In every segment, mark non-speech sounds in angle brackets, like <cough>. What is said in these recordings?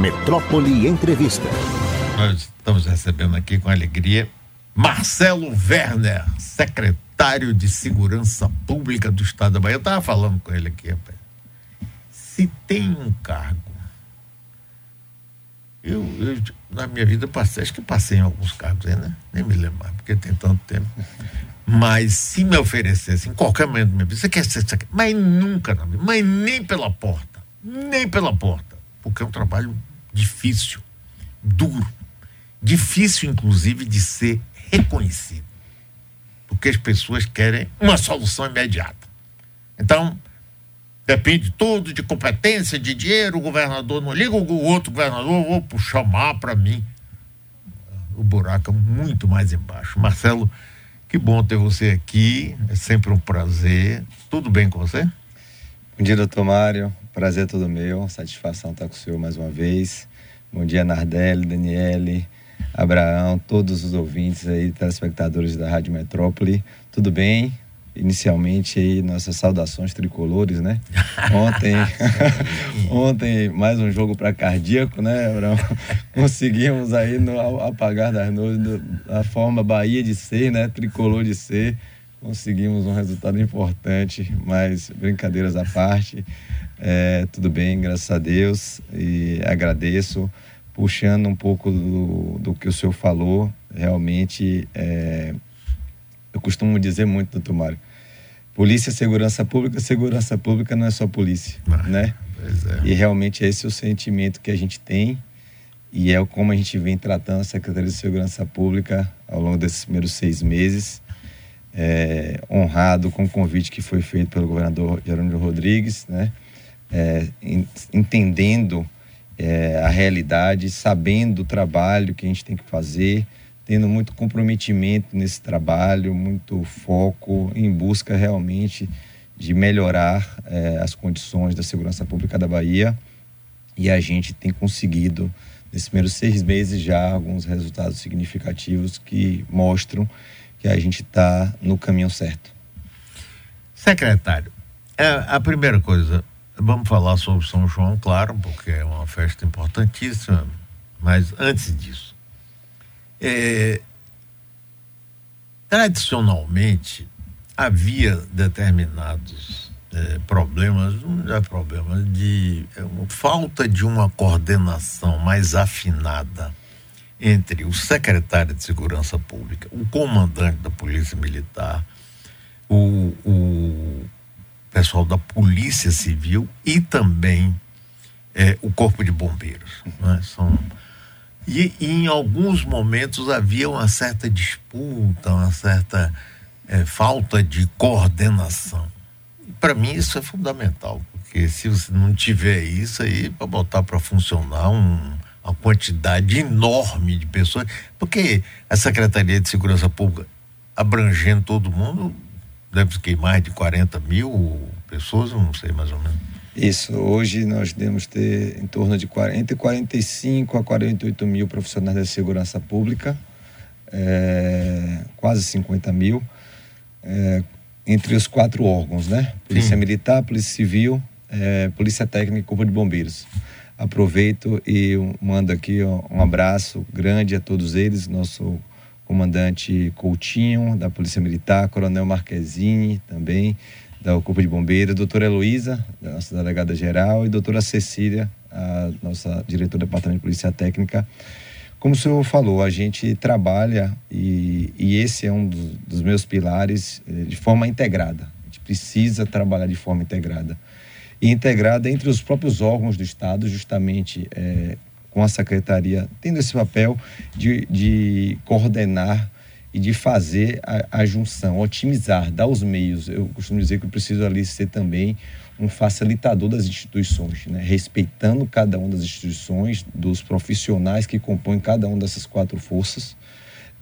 Metrópole Entrevista. Nós estamos recebendo aqui com alegria Marcelo Werner, secretário de Segurança Pública do Estado da Bahia. Eu estava falando com ele aqui, rapaz. Se tem um cargo, eu, eu na minha vida passei, acho que passei em alguns cargos aí, né? Nem me lembro mais, porque tem tanto tempo. Mas se me oferecesse em qualquer momento da minha vida, você quer ser secretário? Mas nunca, não, mas nem pela porta, nem pela porta, porque é um trabalho difícil, duro, difícil inclusive de ser reconhecido, porque as pessoas querem uma solução imediata. Então, depende tudo de competência, de dinheiro, o governador não liga, o outro governador, vou chamar para mim. O buraco é muito mais embaixo. Marcelo, que bom ter você aqui, é sempre um prazer. Tudo bem com você? Bom dia, doutor Mário. Prazer é todo meu, satisfação estar com o senhor mais uma vez. Bom dia, Nardelli, Daniele, Abraão, todos os ouvintes aí, telespectadores da Rádio Metrópole. Tudo bem? Inicialmente aí nossas saudações tricolores, né? <laughs> Ontem, <laughs> ontem mais um jogo para cardíaco, né, Abraão? <laughs> Conseguimos aí no apagar das nuvens da forma Bahia de ser, né? Tricolor de ser. Conseguimos um resultado importante, mas brincadeiras à parte, é, tudo bem, graças a Deus, e agradeço puxando um pouco do, do que o senhor falou, realmente, é, eu costumo dizer muito, doutor Mário, polícia, segurança pública, segurança pública não é só polícia, ah, né? É. E realmente esse é o sentimento que a gente tem e é como a gente vem tratando a Secretaria de Segurança Pública ao longo desses primeiros seis meses, é, honrado com o convite que foi feito pelo governador Jerônimo Rodrigues, né? É, entendendo é, a realidade, sabendo o trabalho que a gente tem que fazer, tendo muito comprometimento nesse trabalho, muito foco em busca realmente de melhorar é, as condições da segurança pública da Bahia. E a gente tem conseguido, nesses primeiros seis meses, já alguns resultados significativos que mostram que a gente está no caminho certo. Secretário, é, a primeira coisa, Vamos falar sobre São João, claro, porque é uma festa importantíssima, mas antes disso, é, tradicionalmente havia determinados é, problemas, não é problemas de é, falta de uma coordenação mais afinada entre o secretário de Segurança Pública, o comandante da Polícia Militar, o, o pessoal da Polícia Civil e também é, o Corpo de Bombeiros. Né? São, e, e, em alguns momentos havia uma certa disputa, uma certa é, falta de coordenação. Para mim isso é fundamental, porque se você não tiver isso aí, para botar para funcionar um, uma quantidade enorme de pessoas, porque a Secretaria de Segurança Pública abrangendo todo mundo deve ter mais de 40 mil pessoas, não sei mais ou menos. Isso, hoje nós devemos ter em torno de 40, entre 45 a 48 mil profissionais da segurança pública, é, quase 50 mil, é, entre os quatro órgãos, né? Polícia Sim. Militar, Polícia Civil, é, Polícia Técnica e Corpo de Bombeiros. Aproveito e mando aqui um abraço grande a todos eles, nosso comandante Coutinho, da Polícia Militar, Coronel Marquezine também, da Corpo de Bombeiros, doutora Heloísa, da nossa delegada geral, e doutora Cecília, a nossa diretora do Departamento de Polícia Técnica. Como o senhor falou, a gente trabalha e, e esse é um dos, dos, meus pilares eh, de forma integrada. A gente precisa trabalhar de forma integrada. E integrada entre os próprios órgãos do Estado, justamente é, com a secretaria tendo esse papel de, de coordenar e de fazer a, a, junção, otimizar, dar os meios. Eu costumo dizer que eu preciso ali ser também um facilitador das instituições, né? respeitando cada uma das instituições, dos profissionais que compõem cada uma dessas quatro forças,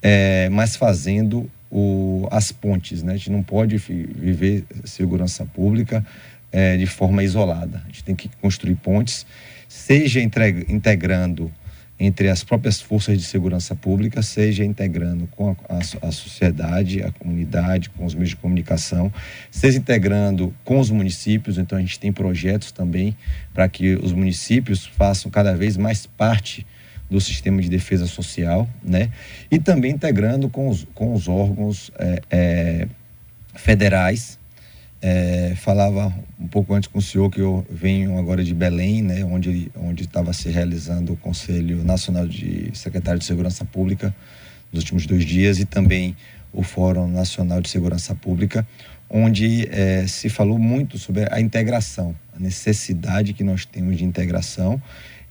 é, mas fazendo o, as pontes. Né? A gente não pode viver segurança pública é, de forma isolada. A gente tem que construir pontes seja integrando entre as próprias forças de segurança pública, seja integrando com a, a, a, sociedade, a comunidade, com os meios de comunicação, seja integrando com os municípios. Então, a gente tem projetos também para que os municípios façam cada vez mais parte do sistema de defesa social, né? E também integrando com os, com os órgãos é, é, federais, é, falava um pouco antes com o senhor que eu venho agora de Belém, né, onde onde estava se realizando o Conselho Nacional de Secretário de Segurança Pública nos últimos dois dias e também o Fórum Nacional de Segurança Pública, onde é, se falou muito sobre a integração, a necessidade que nós temos de integração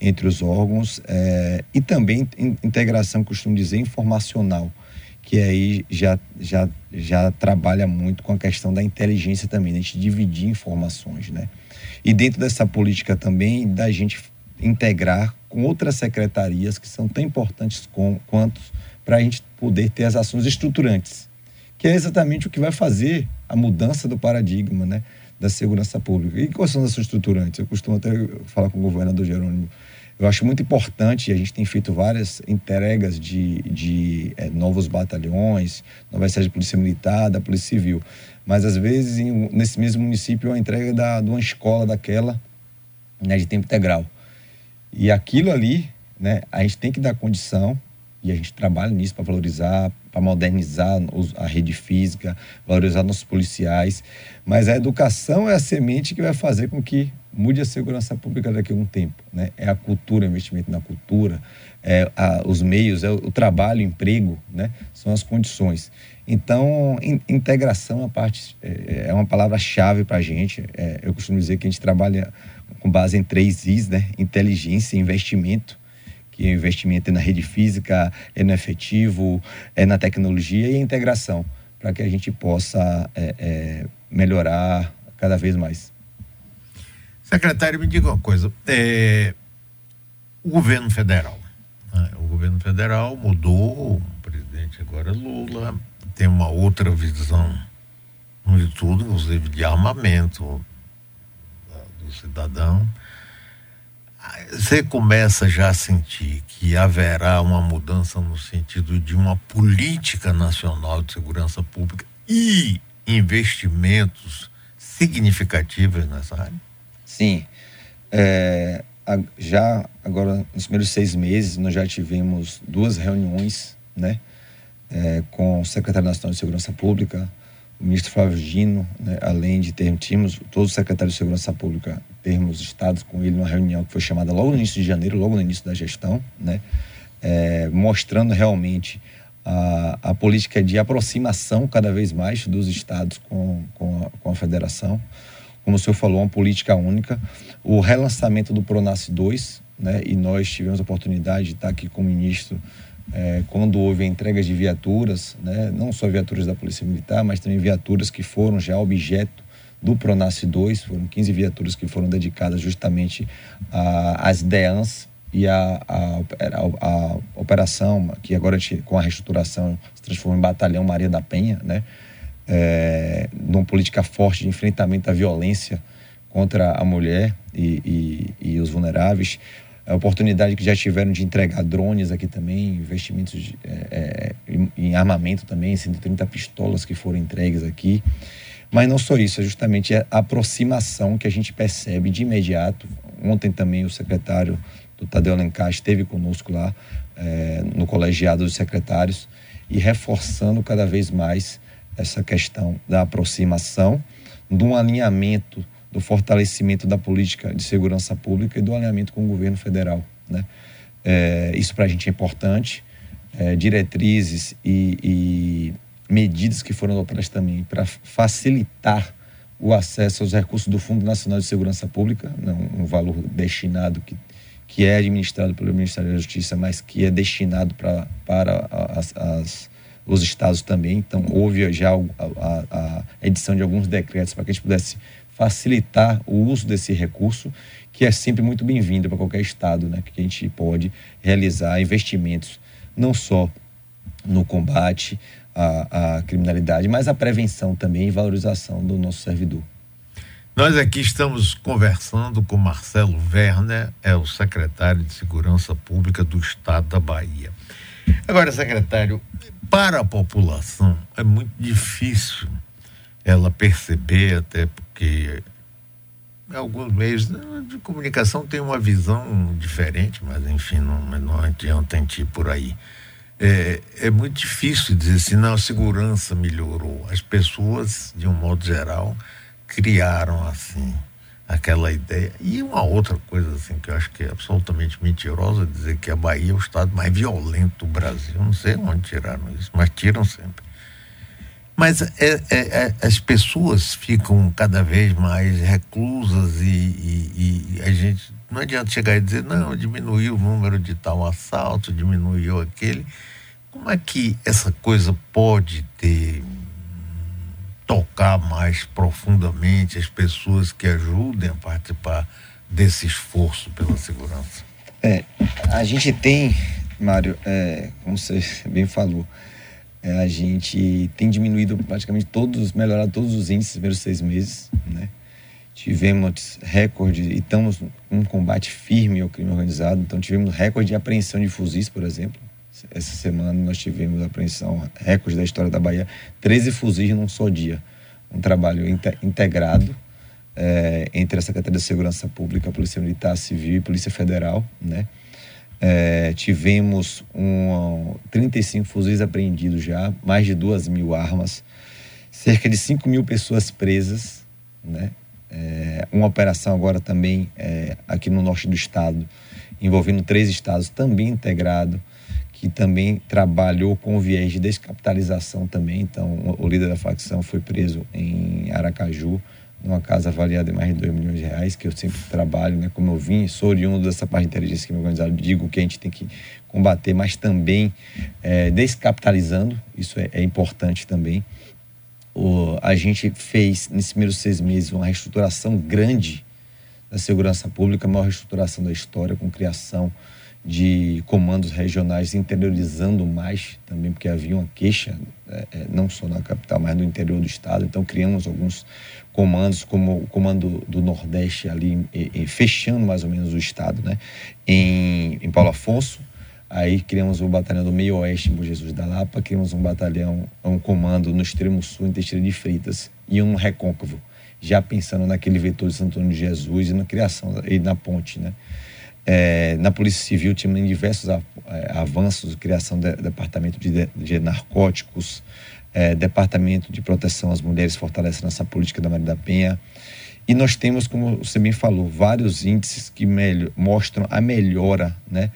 entre os órgãos é, e também integração, costumo dizer, informacional que aí já, já, já trabalha muito com a questão da inteligência também, né? a gente dividir informações, né? E dentro dessa política também, da gente integrar com outras secretarias que são tão importantes com, quanto para a gente poder ter as ações estruturantes, que é exatamente o que vai fazer a mudança do paradigma, né? Da segurança pública. E quais são as ações estruturantes? Eu costumo até falar com o governador Jerônimo eu acho muito importante, a gente tem feito várias entregas de, de é, novos batalhões, nova sede de polícia militar, da polícia civil. Mas às vezes em, nesse mesmo município é uma entrega da, de uma escola daquela, né, de tempo integral. E aquilo ali, né, a gente tem que dar condição e a gente trabalha nisso para valorizar, para modernizar a rede física, valorizar nossos policiais. Mas a educação é a semente que vai fazer com que mude a segurança pública daqui a um tempo. Né? É a cultura, investimento na cultura, é a, os meios, é o, o, trabalho, o emprego, né? são as condições. Então, in, integração a parte, é, é uma palavra-chave para a gente. É, eu costumo dizer que a gente trabalha com base em três Is, né? inteligência, investimento, que o investimento é na rede física, é no efetivo, é na tecnologia e integração, para que a gente possa é, é, melhorar cada vez mais. Secretário, me diga uma coisa. É, o governo federal. Né? O governo federal mudou, o presidente agora é Lula, tem uma outra visão de tudo, inclusive de armamento do cidadão. Você começa já a sentir que haverá uma mudança no sentido de uma política nacional de segurança pública e investimentos significativos nessa área? Sim. É, já agora, nos primeiros seis meses, nós já tivemos duas reuniões, né? É, com o secretário nacional de Segurança Pública, o ministro Flávio Gino, né, além de termos todos os secretários de Segurança Pública, termos estado com ele numa reunião que foi chamada logo no início de janeiro, logo no início da gestão, né? É, mostrando realmente a, a política de aproximação cada vez mais dos estados com, com, a, com a federação como o senhor falou, uma política única. O relançamento do Pronas 2, né, e nós tivemos a oportunidade de estar aqui com o ministro é, quando houve a entrega de viaturas, né, não só viaturas da Polícia Militar, mas também viaturas que foram já objeto do Pronas 2, foram 15 viaturas que foram dedicadas justamente às DEANs e a, operação, que agora com a reestruturação se transformou em Batalhão Maria da Penha, né? É, numa política forte de enfrentamento à violência contra a mulher e, e, e os vulneráveis. A oportunidade que já tiveram de entregar drones aqui também, investimentos de, é, é em armamento também, 130 pistolas que foram entregues aqui. Mas não só isso, é justamente a aproximação que a gente percebe de imediato. Ontem também o secretário do Tadeu Alencar esteve conosco lá é, no colegiado dos secretários e reforçando cada vez mais essa questão da aproximação, um alinhamento, do fortalecimento da política de segurança pública e do alinhamento com o governo federal. Né? É, isso para a gente é importante. É, diretrizes e, e medidas que foram adotadas também para facilitar o acesso aos recursos do Fundo Nacional de Segurança Pública, né, um, um valor destinado que, que é administrado pelo Ministério da Justiça, mas que é destinado pra, para as, as os estados também. Então, houve já a, a, a edição de alguns decretos para que a gente pudesse facilitar o uso desse recurso, que é sempre muito bem-vindo para qualquer estado, né? que a gente pode realizar investimentos não só no combate à, à criminalidade, mas a prevenção também e valorização do nosso servidor. Nós aqui estamos conversando com Marcelo Werner, é o secretário de Segurança Pública do Estado da Bahia. Agora, secretário, para a população é muito difícil ela perceber, até porque alguns meios de comunicação têm uma visão diferente, mas enfim, não, não adianta a ir por aí. É, é muito difícil dizer assim, não, a segurança melhorou. As pessoas, de um modo geral, criaram assim aquela ideia. E uma outra coisa assim que eu acho que é absolutamente mentirosa dizer que a Bahia é o estado mais violento do Brasil. Não sei onde tiraram isso, mas tiram sempre. Mas é, é, é, as pessoas ficam cada vez mais reclusas e, e, e, a gente não adianta chegar e dizer não diminuiu o número de tal assalto, diminuiu aquele. Como é que essa coisa pode ter tocar mais profundamente as pessoas que ajudem a participar desse esforço pela segurança? É, a gente tem, Mário, é, como você <laughs> bem falou, é, a gente tem diminuído praticamente todos, melhorado todos os índices nos primeiros seis meses, né? Tivemos recorde e estamos um combate firme ao crime organizado. Então tivemos recorde de apreensão de fuzis, por exemplo. Essa semana nós tivemos a apreensão, recorde da história da Bahia, 13 fuzis num só dia. Um trabalho integrado é, entre a Secretaria de Segurança Pública, Polícia Militar, Civil e Polícia Federal, né? É, tivemos um, 35 fuzis apreendidos já, mais de 2 mil armas, cerca de 5 mil pessoas presas, né? É, uma operação agora também é, aqui no norte do estado, envolvendo três estados, também integrado, que também trabalhou com viés de descapitalização também. Então, o líder da facção foi preso em Aracaju, numa casa avaliada em mais de 2 milhões de reais, que eu sempre trabalho, né? Como eu vim, sou oriundo dessa parte de inteligência crime organizado, digo que a gente tem que combater, mas também é, descapitalizando, isso é, é importante também. O, a gente fez, nesses primeiros seis meses, uma reestruturação grande da segurança pública, a maior reestruturação da história, com criação de comandos regionais interiorizando mais também, porque havia uma queixa, é, é, não só na capital, mas no interior do estado. Então, criamos alguns comandos, como o comando do Nordeste ali, fechando mais ou menos o estado, né? Em, em Paulo Afonso, aí criamos o batalhão do Meio Oeste em Bom Jesus da Lapa, criamos um batalhão, um comando no extremo sul, em Teixeira de Fritas, e um recôncavo, já pensando naquele vetor de Santo Antônio de Jesus e na criação, e na ponte, né? É, na Polícia Civil tínhamos diversos é, avanços, criação do departamento de, de narcóticos, é, departamento de proteção às mulheres fortalecendo essa política da Maria da Penha. E nós temos, como você bem falou, vários índices que mostram a melhora né,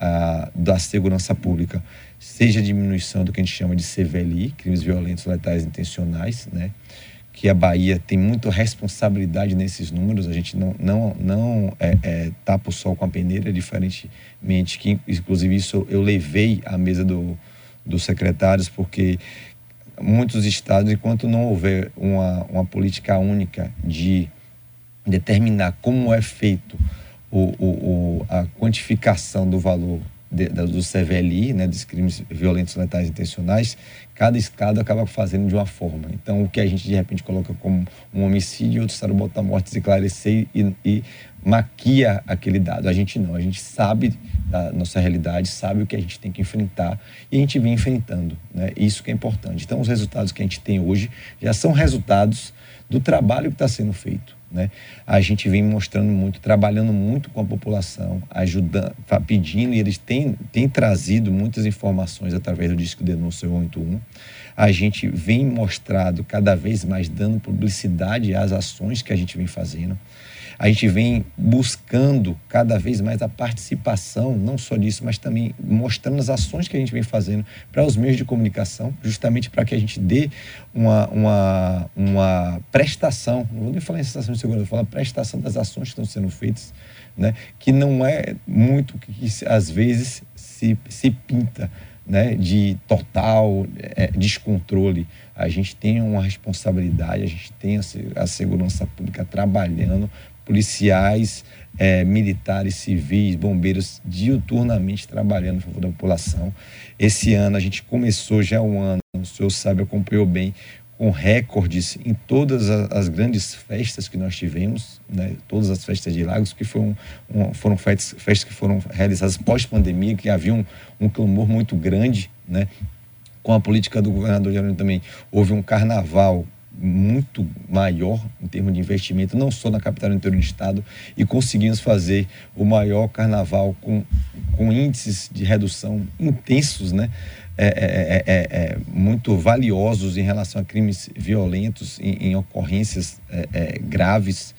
a, da segurança pública, seja a diminuição do que a gente chama de CVLI, crimes violentos letais intencionais, né, que a Bahia tem muita responsabilidade nesses números. A gente não, não, não é, é, tapa o sol com a peneira, diferentemente que, inclusive, isso eu levei à mesa do, dos secretários, porque muitos estados, enquanto não houver uma, uma política única de determinar como é feito o, o, o a quantificação do valor de, do CVLI, né, dos crimes violentos letais intencionais, cada estado acaba fazendo de uma forma. Então, o que a gente de repente coloca como um homicídio, outro estado bota a morte, esclarecer e, e maquia aquele dado. A gente não, a gente sabe da nossa realidade, sabe o que a gente tem que enfrentar e a gente vem enfrentando. Né? Isso que é importante. Então, os resultados que a gente tem hoje já são resultados do trabalho que está sendo feito. Né? A gente vem mostrando muito, trabalhando muito com a população, ajudando, pedindo, e eles têm, têm trazido muitas informações através do Disco Denúncia 81. A gente vem mostrado cada vez mais, dando publicidade às ações que a gente vem fazendo. A gente vem buscando cada vez mais a participação, não só disso, mas também mostrando as ações que a gente vem fazendo para os meios de comunicação, justamente para que a gente dê uma, uma, uma prestação, não vou nem falar em sensação de segurança, vou falar prestação das ações que estão sendo feitas, né? que não é muito que, que às vezes se, se pinta né, de total é, descontrole. A gente tem uma responsabilidade, a gente tem a, a segurança pública trabalhando policiais, é, militares, civis, bombeiros, diuturnamente trabalhando em favor da população. Esse ano a gente começou já um ano, o senhor sabe, acompanhou bem, com recordes em todas as grandes festas que nós tivemos, né? todas as festas de Lagos, que foram, foram festas, festas, que foram realizadas pós-pandemia, que havia um, um clamor muito grande, né? com a política do governador Jerônimo também, houve um carnaval muito maior em termos de investimento, não só na capital do interior do estado, e conseguimos fazer o maior carnaval com, com índices de redução intensos, né? É é, é, é, é, muito valiosos em relação a crimes violentos, em, em ocorrências é, graves.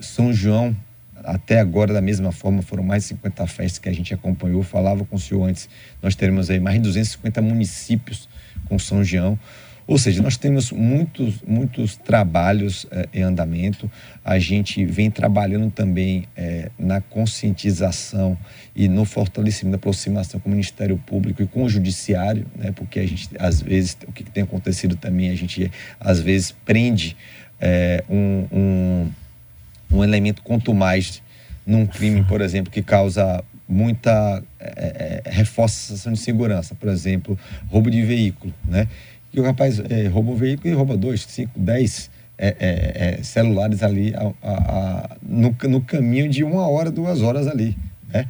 São João, até agora, da mesma forma, foram mais de 50 festas que a gente acompanhou. Falava com o senhor antes, nós teremos aí mais de 250 municípios com São João. Ou seja, nós temos muitos, muitos trabalhos eh, em andamento. A gente vem trabalhando também eh, na conscientização e no fortalecimento da aproximação com o Ministério Público e com o Judiciário, né? porque a gente, às vezes, o que tem acontecido também, a gente, às vezes, prende eh, um, um, um elemento quanto mais num crime, por exemplo, que causa muita é, reforçação de segurança, por exemplo, roubo de veículo, né? Que o rapaz é, rouba um veículo e rouba dois, cinco, dez é, é, celulares ali a, a, a, no, no caminho de uma hora, duas horas ali, né?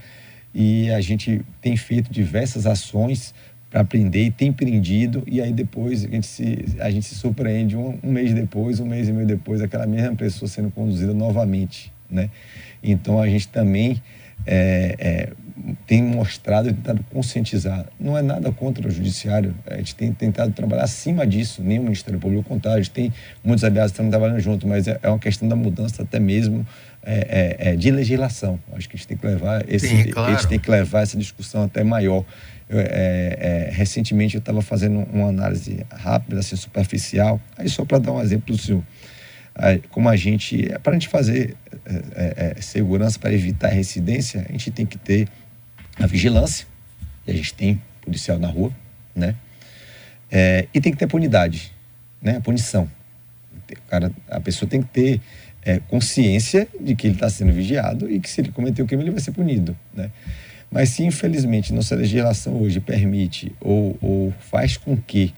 E a gente tem feito diversas ações para aprender e tem prendido e aí depois a gente se, a gente se surpreende um, um, mês depois, um mês e meio depois, aquela mesma pessoa sendo conduzida novamente, né? Então a gente também é, tem mostrado e tentado conscientizar. Não é nada contra o judiciário, a gente tem tentado trabalhar acima disso, nem o Ministério Público, ao contrário, a gente tem muitos aliados que estão trabalhando junto, mas é, é uma questão da mudança até mesmo é, é, é, de legislação. Acho que a gente tem que levar esse, Sim, claro. a gente tem que levar essa discussão até maior. Eu, é, recentemente eu estava fazendo uma análise rápida, assim, superficial, aí só para dar um exemplo do senhor como a gente, para a gente fazer é, é, segurança para evitar a residência, a gente tem que ter a vigilância, e a gente tem policial na rua, né? É, e tem que ter punidade, né? A punição. O cara, a pessoa tem que ter é, consciência de que ele está sendo vigiado e que se ele cometer o crime ele vai ser punido, né? Mas se infelizmente nossa legislação hoje permite ou, ou faz com que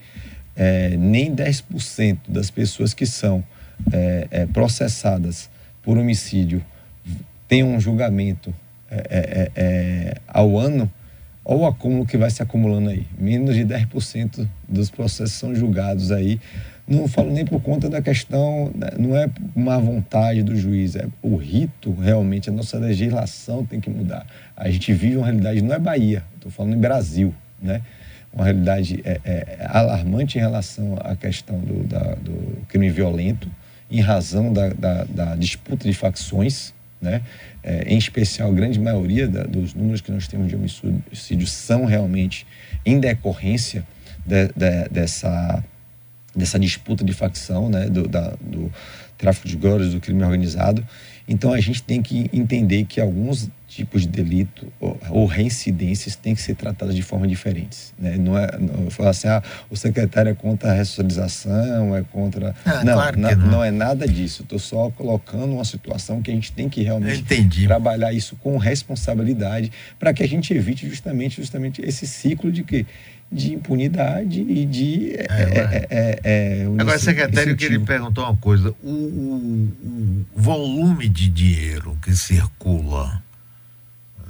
é, nem 10% das pessoas que são é, é, processadas por homicídio tenham um julgamento é, é, é, ao ano, olha o acúmulo que vai se acumulando aí. Menos de 10% dos processos são julgados aí. Não falo nem por conta da questão, né, não é má vontade do juiz, é o rito realmente, a nossa legislação tem que mudar. A gente vive uma realidade, não é Bahia, estou falando em Brasil, né? Uma realidade é, é, alarmante em relação à questão do, da, do crime violento, em razão da, da, da disputa de facções, né? É, em especial, a grande maioria da, dos números que nós temos de homicídio são realmente em decorrência de, de, dessa, dessa disputa de facção, né? do, da, do tráfico de drogas, do crime organizado. Então a gente tem que entender que alguns tipos de delito ou, ou reincidências têm que ser tratadas de forma diferentes. Né? Não é não, falar assim, ah, o secretário é contra a ressocialização, é contra. Ah, não, claro não, não, é nada disso. Estou só colocando uma situação que a gente tem que realmente trabalhar isso com responsabilidade para que a gente evite justamente, justamente esse ciclo de que de impunidade e de. É, é, é, é, é Agora, secretário, que ele perguntou uma coisa: o, o, o, volume de dinheiro que circula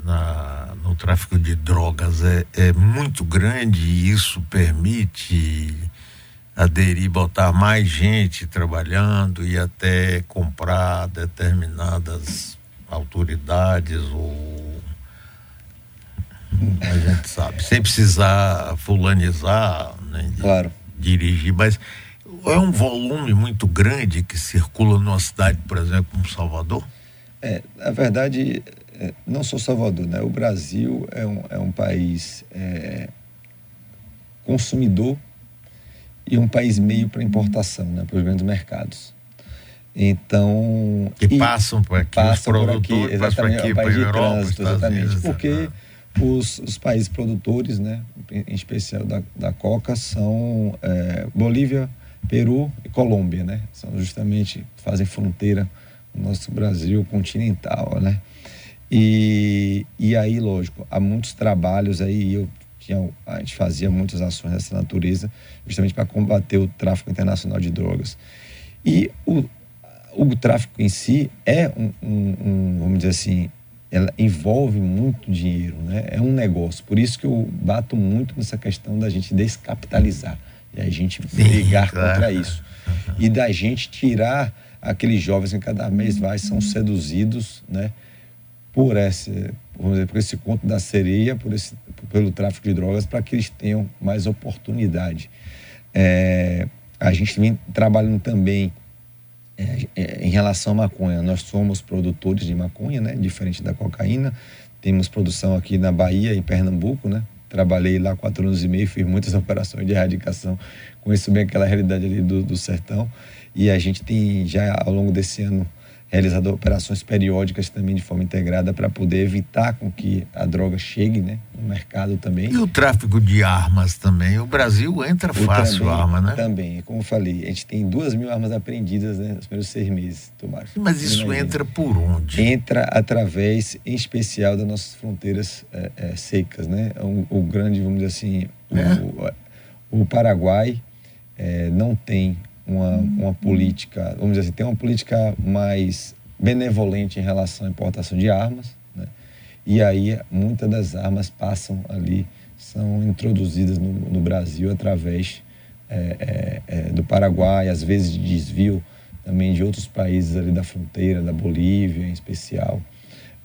na, no tráfico de drogas é, é muito grande e isso permite aderir, botar mais gente trabalhando e até comprar determinadas autoridades ou a gente sabe, sem precisar fulanizar, né, claro. dirigir, mas é um volume muito grande que circula numa cidade, por exemplo, como Salvador? É, na verdade, é, não só Salvador, né? O Brasil é um, é um país é, consumidor e um país meio para importação, né? Para os grandes mercados. Então. Que passam por aqui, passam por aqui, exatamente, aqui, é um país de Europa, trânsito, exatamente. Unidos, porque os, os países produtores, né, em especial da, da coca, são é, Bolívia, Peru e Colômbia, né? São justamente fazem fronteira no nosso Brasil continental, né? E, e aí, lógico, há muitos trabalhos aí. Eu tinha, a gente fazia muitas ações dessa natureza, justamente para combater o tráfico internacional de drogas. E o, o tráfico em si é um, um, um, vamos dizer assim, ela envolve muito dinheiro, né? É um negócio. Por isso que eu bato muito nessa questão da gente descapitalizar e a gente brigar claro. contra isso uhum. e da gente tirar aqueles jovens que cada mês vai são seduzidos, né? Por esse, vamos dizer, por esse conto da sereia, por esse, pelo tráfico de drogas, para que eles tenham mais oportunidade. É, a gente vem trabalhando também é, é, em relação à maconha, nós somos produtores de maconha, né? Diferente da cocaína. Temos produção aqui na Bahia, em Pernambuco, né? Trabalhei lá quatro anos e meio, fiz muitas <laughs> operações de erradicação, conheço bem aquela realidade ali do, do sertão. E a gente tem já ao longo desse ano realizado operações periódicas também de forma integrada para poder evitar com que a droga chegue né, no mercado também. E o tráfico de armas também? O Brasil entra fácil também, arma, né? Também, como eu falei, a gente tem duas mil armas apreendidas né, nos primeiros seis meses, Tomás. Mas isso entra por onde? Entra através, em especial, das nossas fronteiras é, é, secas, né? O, o, grande, vamos dizer assim, é? o, o Paraguai é, não tem uma, uma política, vamos dizer assim, tem uma política mais benevolente em relação à importação de armas, né? e aí muitas das armas passam ali, são introduzidas no, no Brasil através é, é, é, do Paraguai, às vezes de desvio também de outros países ali da fronteira, da Bolívia em especial.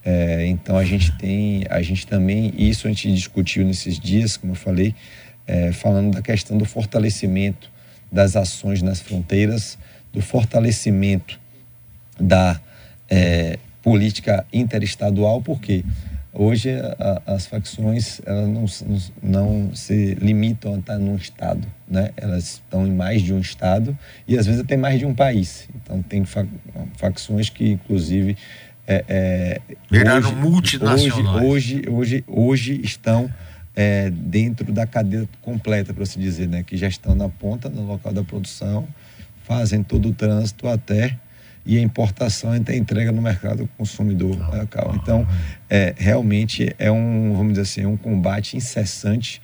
É, então a gente tem, a gente também, isso a gente discutiu nesses dias, como eu falei, é, falando da questão do fortalecimento das ações nas fronteiras, do fortalecimento da é, política interestadual, porque hoje a, as facções elas não, não, se limitam a estar num estado, né? elas estão em mais de um estado e às vezes até mais de um país. Então tem facções que inclusive é, é, viraram hoje, multinacionais. Hoje, hoje, hoje, hoje estão é, dentro da cadeia completa, para se dizer, né? que já estão na ponta, no local da produção, fazem todo o trânsito até e a importação e a entrega no mercado consumidor local. Então, é, realmente é um, vamos dizer assim, um combate incessante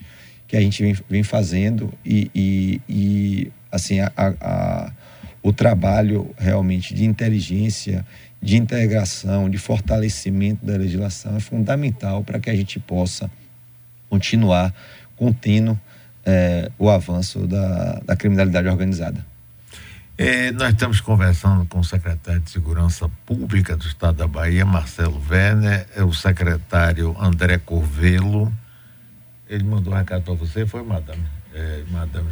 que a gente vem, vem fazendo e, e, e assim, a, a, o trabalho realmente de inteligência, de integração, de fortalecimento da legislação é fundamental para que a gente possa continuar contínuo é, o avanço da, da criminalidade organizada. É, nós estamos conversando com o secretário de Segurança Pública do Estado da Bahia, Marcelo Werner, é o secretário André Corvelo. Ele mandou um recado para você, foi, madame? É, madame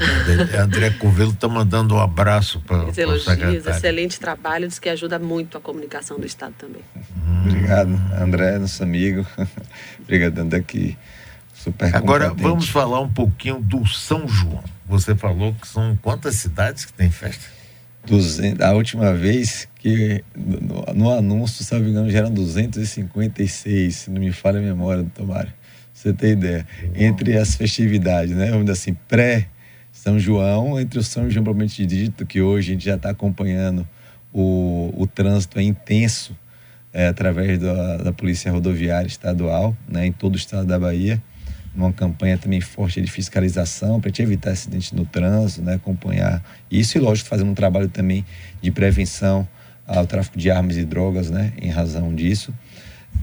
André Corvelo está mandando um abraço para o secretário. excelente trabalho, diz que ajuda muito a comunicação do Estado também. Hum. Obrigado, André, nosso amigo. <laughs> Obrigado, André, que Super Agora vamos falar um pouquinho do São João. Você falou que são quantas cidades que tem festa? 200, a última vez que no, no anúncio, se não me engano, já eram 256, se não me falha a memória do Tomário. Você tem ideia. Entre as festividades, né? Vamos dizer assim, pré São João, entre o São João propriamente dito, que hoje a gente já está acompanhando o, o trânsito é intenso é, através da, da Polícia Rodoviária Estadual, né, em todo o estado da Bahia uma campanha também forte de fiscalização para evitar acidentes no trânsito, né, acompanhar isso e, lógico, fazendo um trabalho também de prevenção ao tráfico de armas e drogas, né, em razão disso.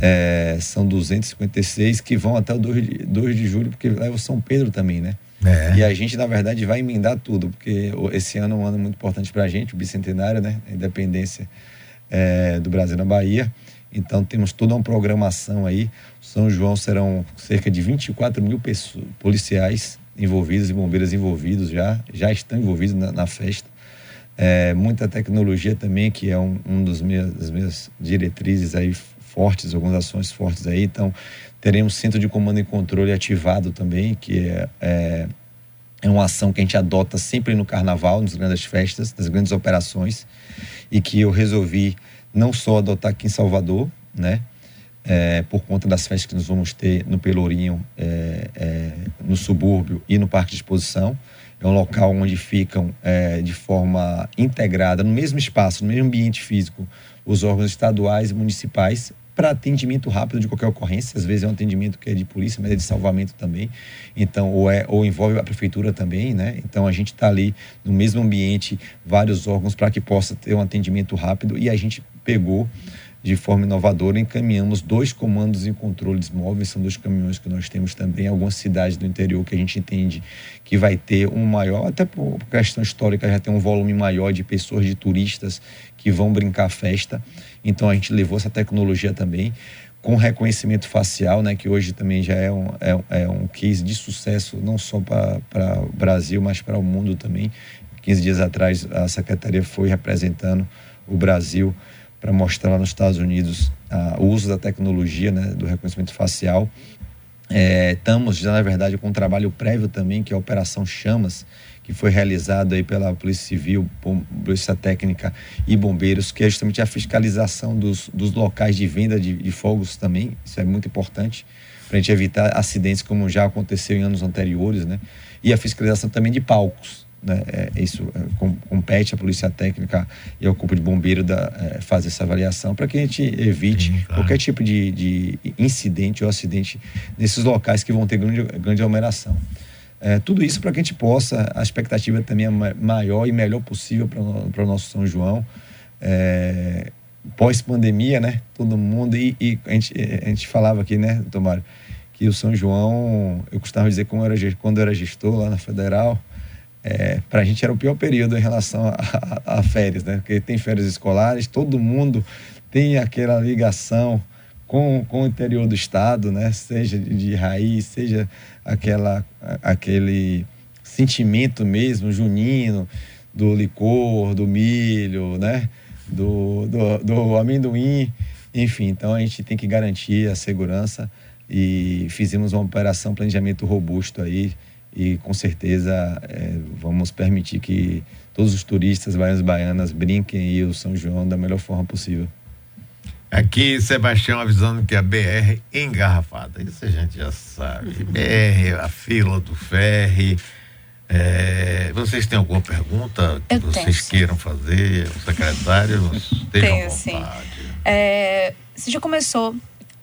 É, são 256 que vão até o 2 de, 2 de julho, porque leva o São Pedro também, né? É. E a gente, na verdade, vai emendar tudo, porque esse ano é um ano muito importante para a gente, o bicentenário, né? A independência é, do Brasil na Bahia. Então temos toda uma programação aí. São João serão cerca de 24 mil pessoas, policiais envolvidos e bombeiros envolvidos já, já estão envolvidos na, na festa. É, muita tecnologia também, que é um, um dos meus, das minhas diretrizes aí fortes, algumas ações fortes aí. Então, teremos centro de comando e controle ativado também, que é, é, é uma ação que a gente adota sempre no carnaval, nas grandes festas, nas grandes operações, e que eu resolvi não só adotar aqui em Salvador, né? É, por conta das festas que nós vamos ter no Pelourinho, é, é, no subúrbio e no Parque de Exposição. É um local onde ficam é, de forma integrada, no mesmo espaço, no mesmo ambiente físico, os órgãos estaduais e municipais, para atendimento rápido de qualquer ocorrência. Às vezes é um atendimento que é de polícia, mas é de salvamento também. Então, ou, é, ou envolve a prefeitura também, né? Então, a gente está ali no mesmo ambiente, vários órgãos, para que possa ter um atendimento rápido. E a gente pegou de forma inovadora, encaminhamos dois comandos em controles móveis, são dois caminhões que nós temos também algumas cidades do interior que a gente entende que vai ter um maior, até por questão histórica, já tem um volume maior de pessoas, de turistas que vão brincar festa. Então a gente levou essa tecnologia também com reconhecimento facial, né, que hoje também já é um, é, é um case de sucesso, não só para o Brasil, mas para o mundo também. 15 dias atrás, a secretaria foi representando o Brasil para mostrar lá nos Estados Unidos uh, o uso da tecnologia, né, do reconhecimento facial. É, estamos já, na verdade, com um trabalho prévio também, que é a Operação Chamas, que foi realizado aí pela Polícia Civil, Polícia Técnica e Bombeiros, que é justamente a fiscalização dos, dos locais de venda de, de fogos também. Isso é muito importante para a gente evitar acidentes como já aconteceu em anos anteriores, né? E a fiscalização também de palcos né, é, isso é, compete à polícia técnica e ao corpo de bombeiro da, é, fazer essa avaliação para que a gente evite Sim, claro. qualquer tipo de, de, incidente ou acidente nesses locais que vão ter grande, grande aglomeração. É, tudo isso para que a gente possa, a expectativa também é maior e melhor possível para o nosso São João. É, Pós-pandemia, né? Todo mundo. E, e, a, gente, a gente falava aqui, né, Tomário, que o São João, eu costumava dizer eu era, quando eu era gestor lá na Federal, é, para a gente era o pior período em relação a, a, a, férias, né? Porque tem férias escolares, todo mundo tem aquela ligação com, com o interior do estado, né? Seja de, de raiz, seja aquela, aquele sentimento mesmo junino do licor, do milho, né? Do, do, do amendoim, enfim. Então a gente tem que garantir a segurança e fizemos uma operação planejamento robusto aí e com certeza é, vamos permitir que todos os turistas baianos e baianas brinquem e o São João da melhor forma possível. Aqui, Sebastião avisando que a BR engarrafada, isso a gente já sabe. <laughs> BR, a fila do ferry. É, vocês têm alguma pergunta que Eu vocês tenho, queiram fazer? O secretário, <laughs> tenho, sim. É, você já começou,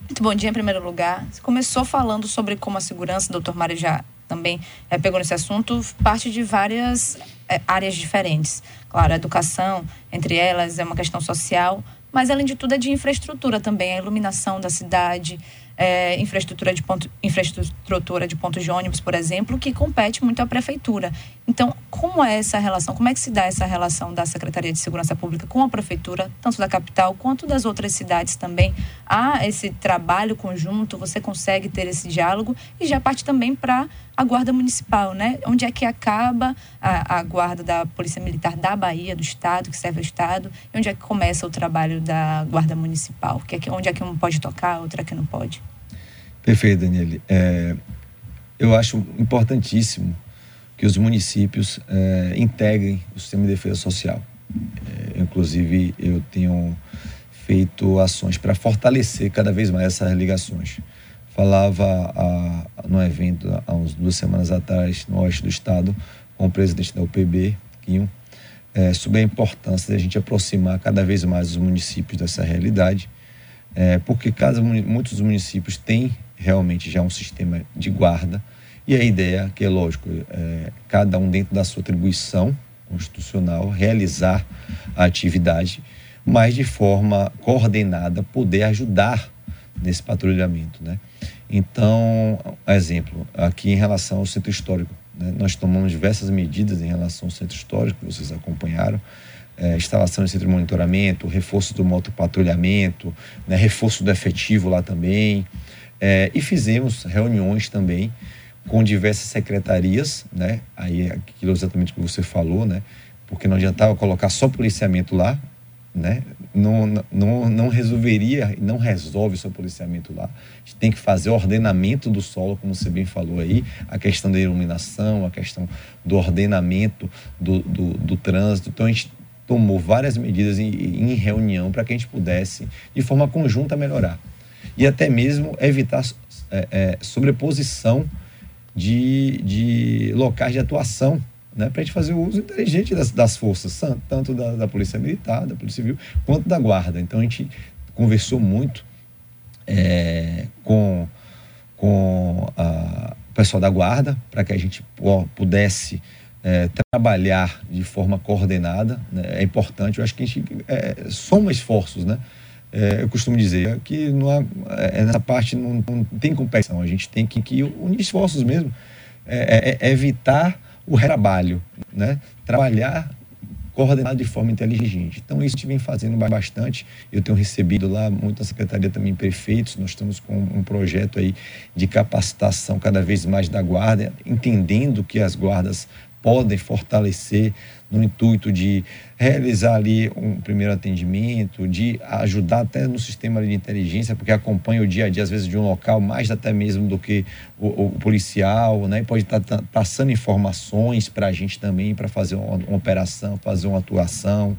muito bom dia em primeiro lugar, você começou falando sobre como a segurança, o doutor Mário já também é, pegou nesse assunto, parte de várias é, áreas diferentes. Claro, a educação, entre elas, é uma questão social, mas além de tudo é de infraestrutura também, a iluminação da cidade, é, infraestrutura, de ponto, infraestrutura de pontos de ônibus, por exemplo, que compete muito à prefeitura. Então, como é essa relação? Como é que se dá essa relação da Secretaria de Segurança Pública com a prefeitura, tanto da capital quanto das outras cidades também? Há esse trabalho conjunto? Você consegue ter esse diálogo? E já parte também para a guarda municipal, né? Onde é que acaba a, a, guarda da Polícia Militar da Bahia, do Estado, que serve ao Estado, e onde é que começa o trabalho da guarda municipal? Que é que, onde é que um pode tocar, outra que não pode? Perfeito, Daniele. É, eu acho importantíssimo que os municípios é, integrem o sistema de defesa social. É, inclusive, eu tenho feito ações para fortalecer cada vez mais essas ligações. Falava a, no evento há uns duas semanas atrás, no oeste do estado, com o presidente da UPB, Quinho, é, sobre a importância de a gente aproximar cada vez mais os municípios dessa realidade, é, porque muitos municípios têm realmente já um sistema de guarda. E a ideia, que é lógico, é, cada um dentro da sua atribuição constitucional, realizar a atividade, mas de forma coordenada, poder ajudar nesse patrulhamento. Né? Então, exemplo, aqui em relação ao centro histórico, né? nós tomamos diversas medidas em relação ao centro histórico, que vocês acompanharam, é, instalação de centro de monitoramento, reforço do motopatrulhamento, né? reforço do efetivo lá também, é, e fizemos reuniões também com diversas secretarias, né? Aí é aquilo exatamente que você falou, né? Porque não adiantava colocar só policiamento lá, né? Não, não, não resolveria, não resolve só policiamento lá. A gente tem que fazer o ordenamento do solo, como você bem falou aí, a questão da iluminação, a questão do ordenamento do, do, do trânsito. Então a gente tomou várias medidas em, em reunião para que a gente pudesse, de forma conjunta, melhorar e até mesmo evitar é, é, sobreposição de, de locais de atuação, né, para a gente fazer o uso inteligente das, das forças, tanto da, da, Polícia Militar, da Polícia Civil, quanto da Guarda. Então a gente conversou muito é, com, com a, o pessoal da guarda, para que a gente pudesse é, trabalhar de forma coordenada. Né? É importante, eu acho que a gente é, soma esforços, né? É, eu costumo dizer que não há, é, nessa parte não, não, tem competição, a gente tem que, que unir esforços mesmo, é, é, é evitar o retrabalho, né? trabalhar coordenado de forma inteligente. Então, isso a gente vem fazendo bastante. Eu tenho recebido lá muito secretaria também prefeitos. Nós estamos com um projeto aí de capacitação cada vez mais da guarda, entendendo que as guardas podem fortalecer no intuito de realizar ali um primeiro atendimento, de ajudar até no sistema de inteligência, porque acompanha o dia a dia, às vezes, de um local, mais até mesmo do que o, o policial, né? E pode estar tá, passando informações para a gente também, para fazer uma, uma, operação, fazer uma atuação.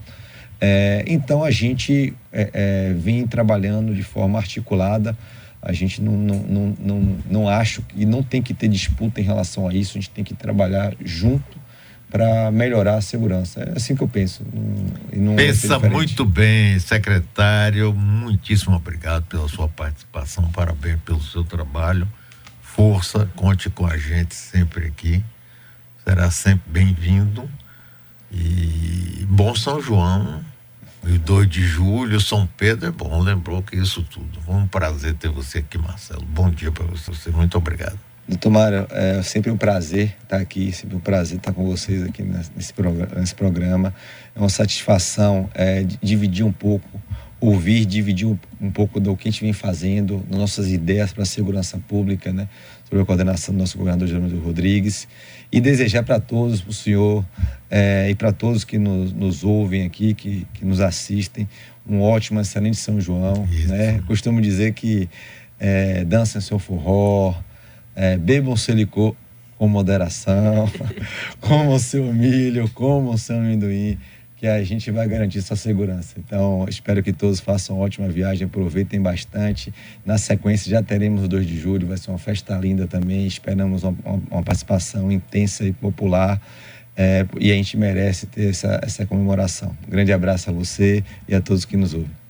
É, então, a gente é, é, vem trabalhando de forma articulada, a gente não, não, não, não, não acho que não tem que ter disputa em relação a isso, a gente tem que trabalhar junto para melhorar a segurança. É assim que eu penso. Não, Pensa muito bem, secretário. Muitíssimo obrigado pela sua participação. Parabéns pelo seu trabalho. Força, conte com a gente sempre aqui. Será sempre bem-vindo. E bom São João. E 2 de julho, São Pedro é bom, lembrou que isso tudo. Foi um prazer ter você aqui, Marcelo. Bom dia para você. Muito obrigado. Doutor Mário, é sempre um prazer estar aqui, sempre um prazer estar com vocês aqui nesse, programa. É uma satisfação é, dividir um pouco, ouvir, dividir um, um, pouco do que a gente vem fazendo, nossas ideias para a segurança pública, né? sobre a coordenação do nosso governador Geraldo Rodrigues. E desejar para todos, para o senhor é, e para todos que nos, nos, ouvem aqui, que, que nos assistem, um ótimo, excelente São João. Né? Costumo dizer que é, dança seu forró, é, bebam seu licor com moderação, <laughs> comam seu milho, comam seu amendoim, que a gente vai garantir sua segurança. Então, espero que todos façam uma ótima viagem, aproveitem bastante. Na sequência, já teremos o 2 de julho, vai ser uma festa linda também. Esperamos uma, uma participação intensa e popular. É, e a gente merece ter essa, essa comemoração. Um grande abraço a você e a todos que nos ouvem.